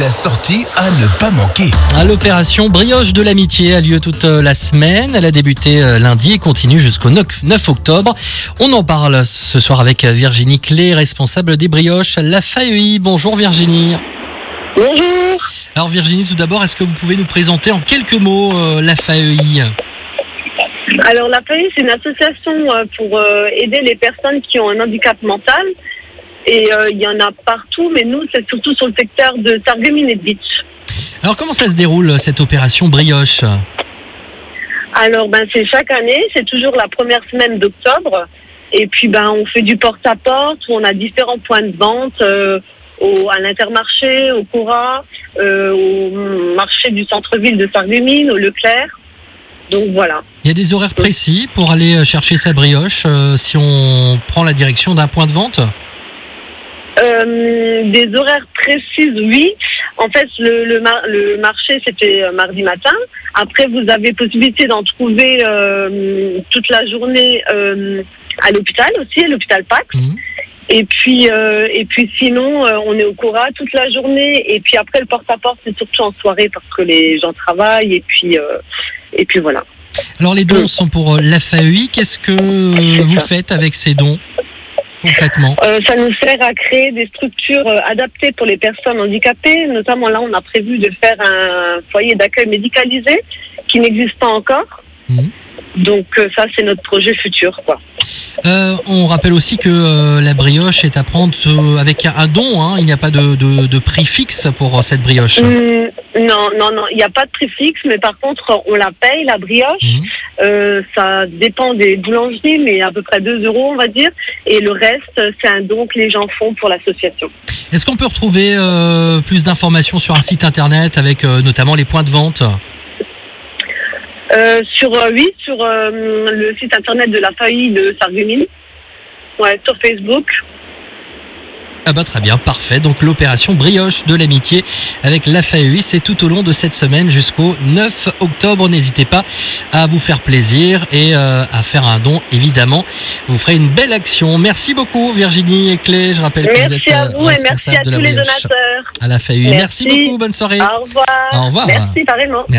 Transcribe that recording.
La sortie à ne pas manquer. L'opération Brioche de l'amitié a lieu toute euh, la semaine. Elle a débuté euh, lundi et continue jusqu'au 9 octobre. On en parle ce soir avec euh, Virginie Clé, responsable des brioches à la FAEI. Bonjour Virginie. Bonjour. Alors Virginie, tout d'abord, est-ce que vous pouvez nous présenter en quelques mots euh, la FAEI Alors la FAI, c'est une association pour aider les personnes qui ont un handicap mental. Et euh, il y en a partout, mais nous, c'est surtout sur le secteur de Sarreguemines et de Beach. Alors comment ça se déroule cette opération Brioche? Alors, ben, c'est chaque année, c'est toujours la première semaine d'octobre. Et puis, ben, on fait du porte-à-porte, où on a différents points de vente, euh, au, à l'Intermarché, au Cora, euh, au marché du centre-ville de Sarreguemines, au Leclerc. Donc voilà. Il y a des horaires précis pour aller euh, chercher sa brioche euh, si on prend la direction d'un point de vente? Euh, des horaires précises, oui. En fait, le, le, mar- le marché, c'était euh, mardi matin. Après, vous avez possibilité d'en trouver euh, toute la journée euh, à l'hôpital aussi, à l'hôpital Pax. Mhm. Et puis, euh, et puis sinon, euh, on est au Cora toute la journée. Et puis après, le porte-à-porte, c'est surtout en soirée parce que les gens travaillent. Et puis, euh, et puis voilà. Alors les dons sont pour euh, la FAEI. Qu'est-ce que vous ça. faites avec ces dons? Concrètement Euh, ça nous sert à créer des structures euh, adaptées pour les personnes handicapées. Notamment là, on a prévu de faire un foyer d'accueil médicalisé qui n'existe pas encore. Mhm. Donc euh, ça, c'est notre projet futur. Quoi. Euh, on rappelle aussi que euh, la brioche est à prendre euh, avec un, un don. hein. Il n'y a pas de, de- de prix fixe pour cette brioche. Hum, non, non, non, il n'y a pas de prix fixe, mais par contre, on la paye, la brioche. Mhm. Euh, ça dépend des boulangeries, mais à peu près 2 euros, on va dire. Et le reste, c'est un don que les gens font pour l'association. Est-ce qu'on peut retrouver euh, plus d'informations sur un site internet avec euh, notamment les points de vente? Sur oui, sur le site internet de la famille de Sarreguemines. Ouais, sur Facebook. Ah bah très bien, parfait. Donc l'opération Brioche de l'amitié avec la FAEI, c'est tout au long de cette semaine jusqu'au 9 octobre. N'hésitez pas à vous faire plaisir et euh, à faire un don, évidemment. Vous ferez une belle action. Merci beaucoup Virginie Clé. Je rappelle que vous êtes Merci à euh, vous et merci responsable à de la tous les donateurs. à la FAEI. Merci, Merci. beaucoup, bonne soirée. Au revoir. Au revoir. Merci, pareillement. Merci.